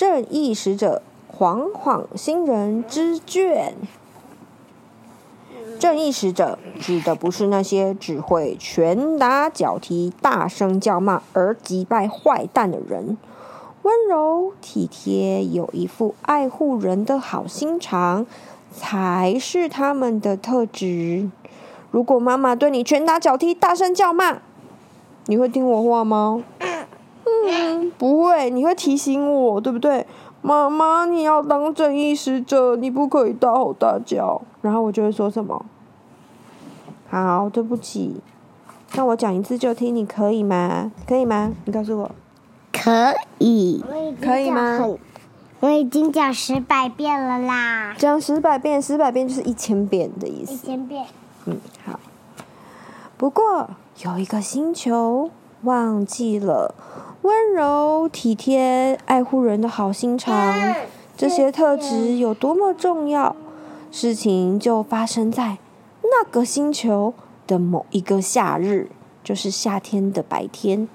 正义使者晃晃新人之卷》。正义使者指的不是那些只会拳打脚踢、大声叫骂而击败坏蛋的人，温柔体贴、有一副爱护人的好心肠，才是他们的特质。如果妈妈对你拳打脚踢、大声叫骂，你会听我话吗？嗯，不会，你会提醒我，对不对？妈妈，你要当正义使者，你不可以大吼大叫。然后我就会说什么？好，对不起。那我讲一次就听，你可以吗？可以吗？你告诉我。可以。可以吗？我已经讲十百遍了啦。讲十百遍，十百遍就是一千遍的意思。一千遍。嗯，好。不过有一个星球忘记了。温柔、体贴、爱护人的好心肠，这些特质有多么重要？事情就发生在那个星球的某一个夏日，就是夏天的白天。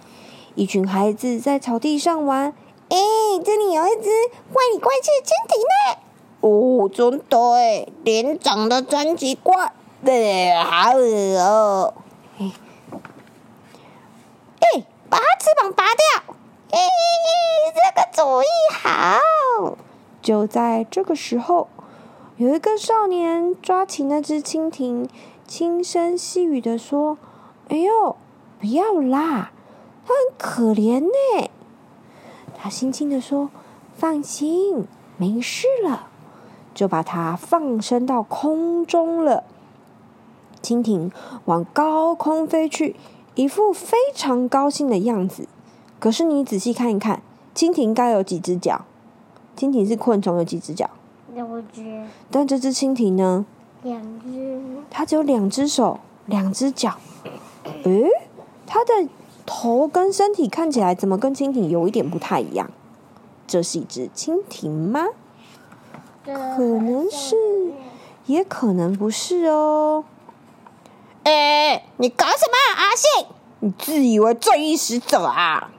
一群孩子在草地上玩。哎，这里有一只怪里怪气的蜻蜓呢！哦，真的哎，脸长得真奇怪，对，好恶哦。把翅膀拔掉！咦，这个主意好。就在这个时候，有一个少年抓起那只蜻蜓，轻声细语地说：“哎呦，不要啦，它很可怜呢。”他轻轻地说：“放心，没事了。”就把它放生到空中了。蜻蜓往高空飞去。一副非常高兴的样子，可是你仔细看一看，蜻蜓该有几只脚？蜻蜓是昆虫，有几只脚？两只。但这只蜻蜓呢？两只。它只有两只手，两只脚。诶，它的头跟身体看起来怎么跟蜻蜓有一点不太一样？这是一只蜻蜓吗？可能是，也可能不是哦。哎，你搞什么，阿信？你自以为正义使者啊？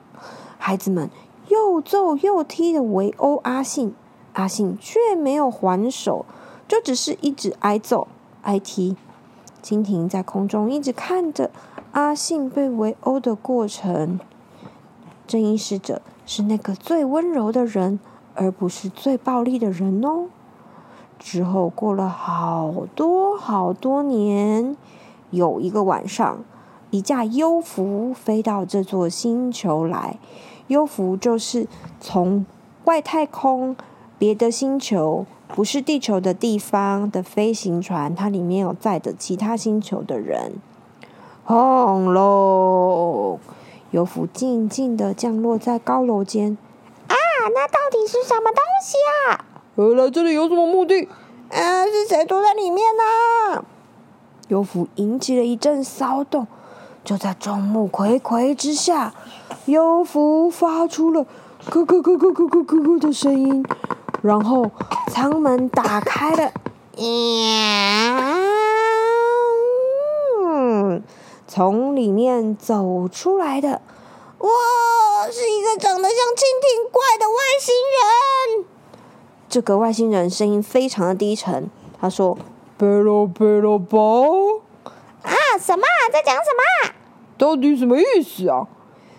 孩子们又揍又踢的围殴阿信，阿信却没有还手，就只是一直挨揍挨踢。蜻蜓在空中一直看着阿信被围殴的过程。正义使者是那个最温柔的人，而不是最暴力的人哦。之后过了好多好多年。有一个晚上，一架幽浮飞到这座星球来。幽浮就是从外太空别的星球，不是地球的地方的飞行船，它里面有载着其他星球的人。轰隆！幽浮静静的降落在高楼间。啊，那到底是什么东西啊？呃，来这里有什么目的？啊，是谁躲在里面呢？幽浮引起了一阵骚动，就在众目睽睽之下，幽浮发出了咯咯咯咯咯咯咯咯的声音，然后舱门打开了，嗯，从里面走出来的，哇，是一个长得像蜻蜓怪的外星人。这个外星人声音非常的低沉，他说。贝罗贝罗包啊！什么？在讲什么？到底什么意思啊？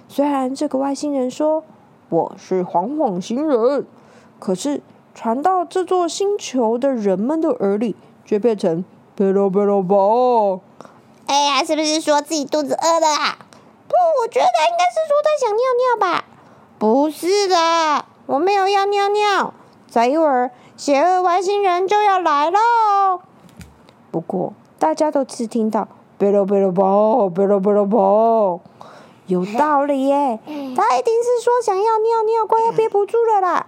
虽然这个外星人说我是晃晃星人，可是传到这座星球的人们的耳里，却变成贝罗贝罗宝。哎呀，是不是说自己肚子饿了啊？不，我觉得他应该是说他想尿尿吧。不是的，我没有要尿尿。再一会儿，邪恶外星人就要来喽。不过，大家都只听到“贝罗贝罗宝，贝罗贝罗宝”，有道理耶。他一定是说想要尿尿，快要憋不住了啦。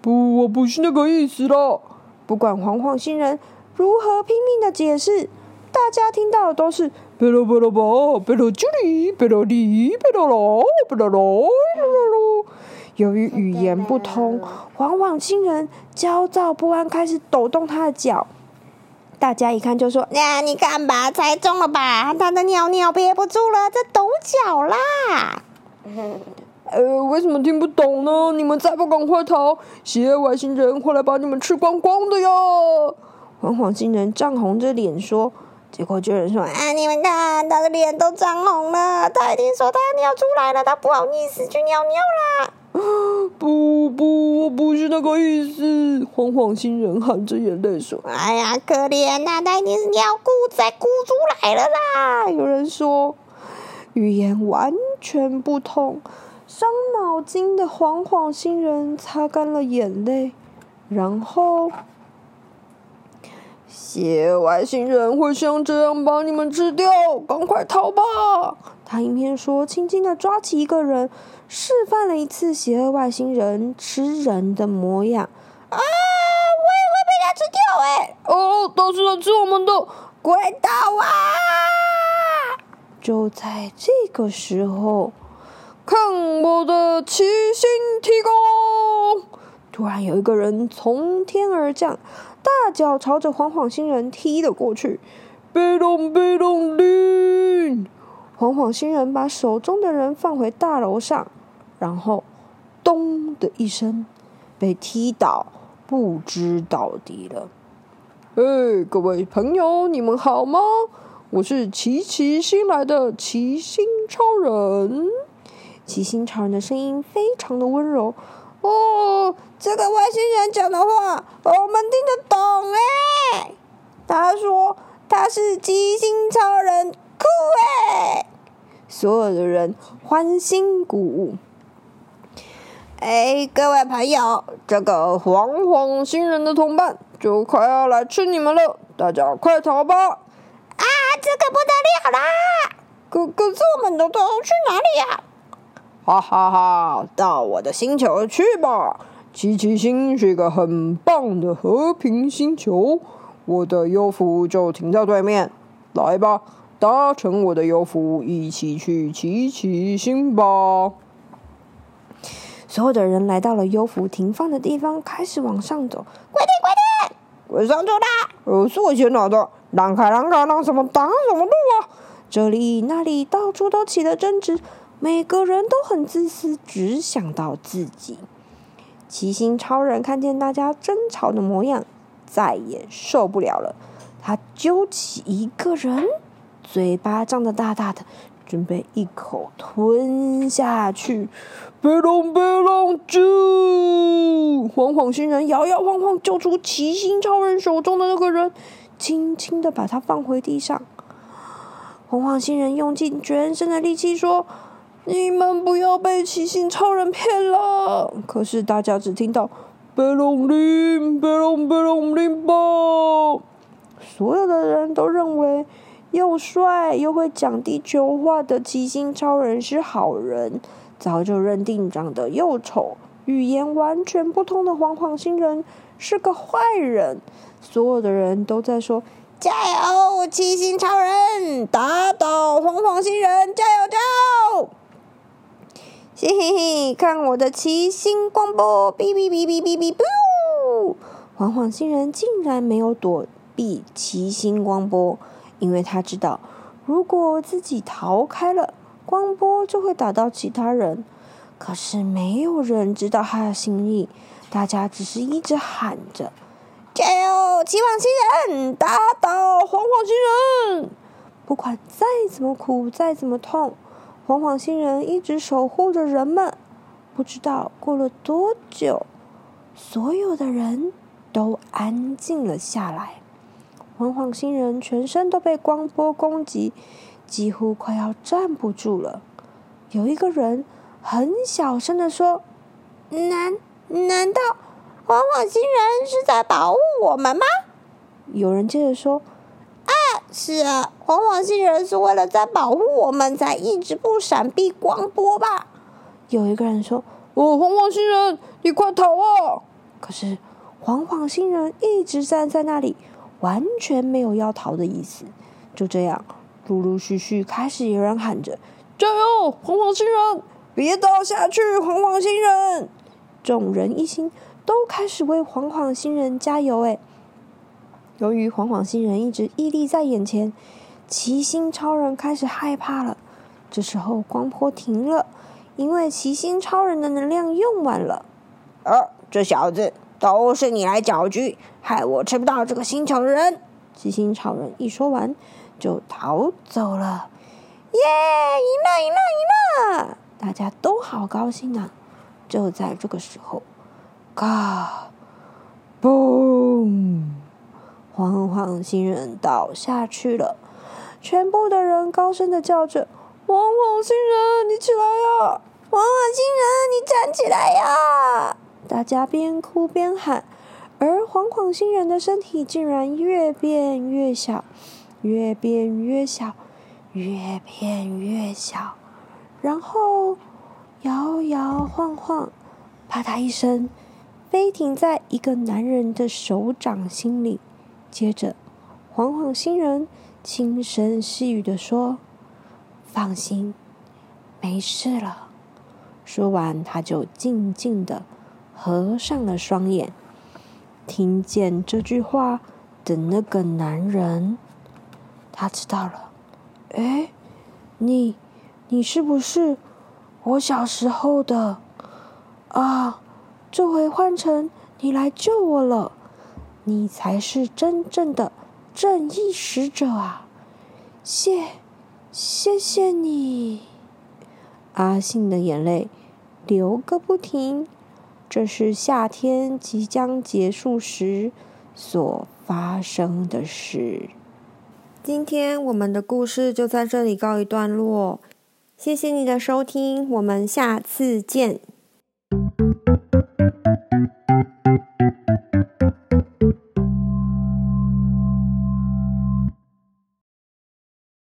不，我不是那个意思啦。不管黄黄星人如何拼命的解释，大家听到的都是贝罗贝罗巴，贝罗吉里，贝罗里，贝罗罗，贝罗罗，贝罗罗。由于语言不通，黄黄星人焦躁不安，开始抖动他的脚。大家一看就说：“呀，你看吧，猜中了吧？他的尿尿憋不住了，在抖脚啦。”呃，为什么听不懂呢？你们再不赶快逃，邪恶外星人会来把你们吃光光的哟！黄黄星人涨红着脸说。结果就有人说：“啊，你们看，他的脸都涨红了，他一定说他要尿出来了，他不好意思去尿尿啦。” 不不，我不是那个意思。黄黄星人含着眼泪说：“哎呀，可怜呐，他一定是尿裤子鼓出来了啦。”有人说，语言完全不通，伤脑筋的黄黄星人擦干了眼泪，然后，邪外星人会像这样把你们吃掉，赶快逃吧！他一边说，轻轻的抓起一个人。示范了一次邪恶外星人吃人的模样啊！我也会被他吃掉哎！哦，都是他吃我们的，快逃啊！就在这个时候，看我的七星提攻！突然有一个人从天而降，大脚朝着晃晃星人踢了过去。别动，别动，铃！黄黄星人把手中的人放回大楼上。然后，咚的一声，被踢倒，不知倒地了。哎，各位朋友，你们好吗？我是奇奇新来的奇星超人。奇星超人的声音非常的温柔。哦，这个外星人讲的话，我们听得懂哎。他说他是奇星超人，酷哎！所有的人欢欣鼓舞。哎，各位朋友，这个黄黄星人的同伴就快要来吃你们了，大家快逃吧！啊，这个不得了啦！可可是我们都都去哪里呀？哈哈哈，到我的星球去吧！七七星是一个很棒的和平星球，我的幽浮就停在对面，来吧，搭乘我的优服一起去骑骑星吧！所有的人来到了幽浮停放的地方，开始往上走。快点，快点，快上车啦！呃，是我先来的，让开，让开，让什么挡什么路啊！这里那里到处都起了争执，每个人都很自私，只想到自己。七星超人看见大家争吵的模样，再也受不了了。他揪起一个人，嘴巴张得大大的。准备一口吞下去，别动，别动，救！黄黄星人摇摇晃晃救出七星超人手中的那个人，轻轻的把他放回地上。黄黄星人用尽全身的力气说：“你们不要被七星超人骗了。”可是大家只听到“别动铃，别动，别动铃吧”，所有的人都认为。又帅又会讲地球话的七星超人是好人，早就认定长得又丑、语言完全不通的黄黄星人是个坏人。所有的人都在说：“加油，七星超人，打倒黄黄星人，加油加油！”嘿嘿嘿，看我的七星光波，哔哔哔哔哔哔哔！黄黄星人竟然没有躲避七星光波。因为他知道，如果自己逃开了，光波就会打到其他人。可是没有人知道他的心意，大家只是一直喊着：“加油，七黄星人，打倒黄黄星人！”不管再怎么苦，再怎么痛，黄黄星人一直守护着人们。不知道过了多久，所有的人都安静了下来。黄黄星人全身都被光波攻击，几乎快要站不住了。有一个人很小声的说：“难难道黄黄星人是在保护我们吗？”有人接着说：“啊，是啊，黄黄星人是为了在保护我们，才一直不闪避光波吧？”有一个人说：“哦，黄黄星人，你快逃啊！”可是黄黄星人一直站在那里，完全没有要逃的意思。就这样，陆陆续续开始有人喊着：“加油，晃晃星人！别倒下去，晃晃星人！”众人一心都开始为晃晃星人加油。哎，由于晃晃星人一直屹立在眼前，奇星超人开始害怕了。这时候光波停了，因为奇星超人的能量用完了。啊，这小子都是你来搅局，害我吃不到这个星球的人！七星超人一说完，就逃走了。耶，赢了，赢了，赢了！大家都好高兴啊！就在这个时候，嘎，嘣！晃晃星人倒下去了，全部的人高声的叫着。晃晃星人，你起来呀！晃晃星人，你站起来呀！大家边哭边喊，而晃晃星人的身体竟然越变越小，越变越小，越变越小，然后摇摇晃晃，啪嗒一声，飞停在一个男人的手掌心里。接着，晃晃星人轻声细语地说。放心，没事了。说完，他就静静的合上了双眼。听见这句话的那个男人，他知道了。哎，你，你是不是我小时候的？啊，这回换成你来救我了。你才是真正的正义使者啊！谢。谢谢你，阿信的眼泪流个不停。这是夏天即将结束时所发生的事。今天我们的故事就在这里告一段落。谢谢你的收听，我们下次见。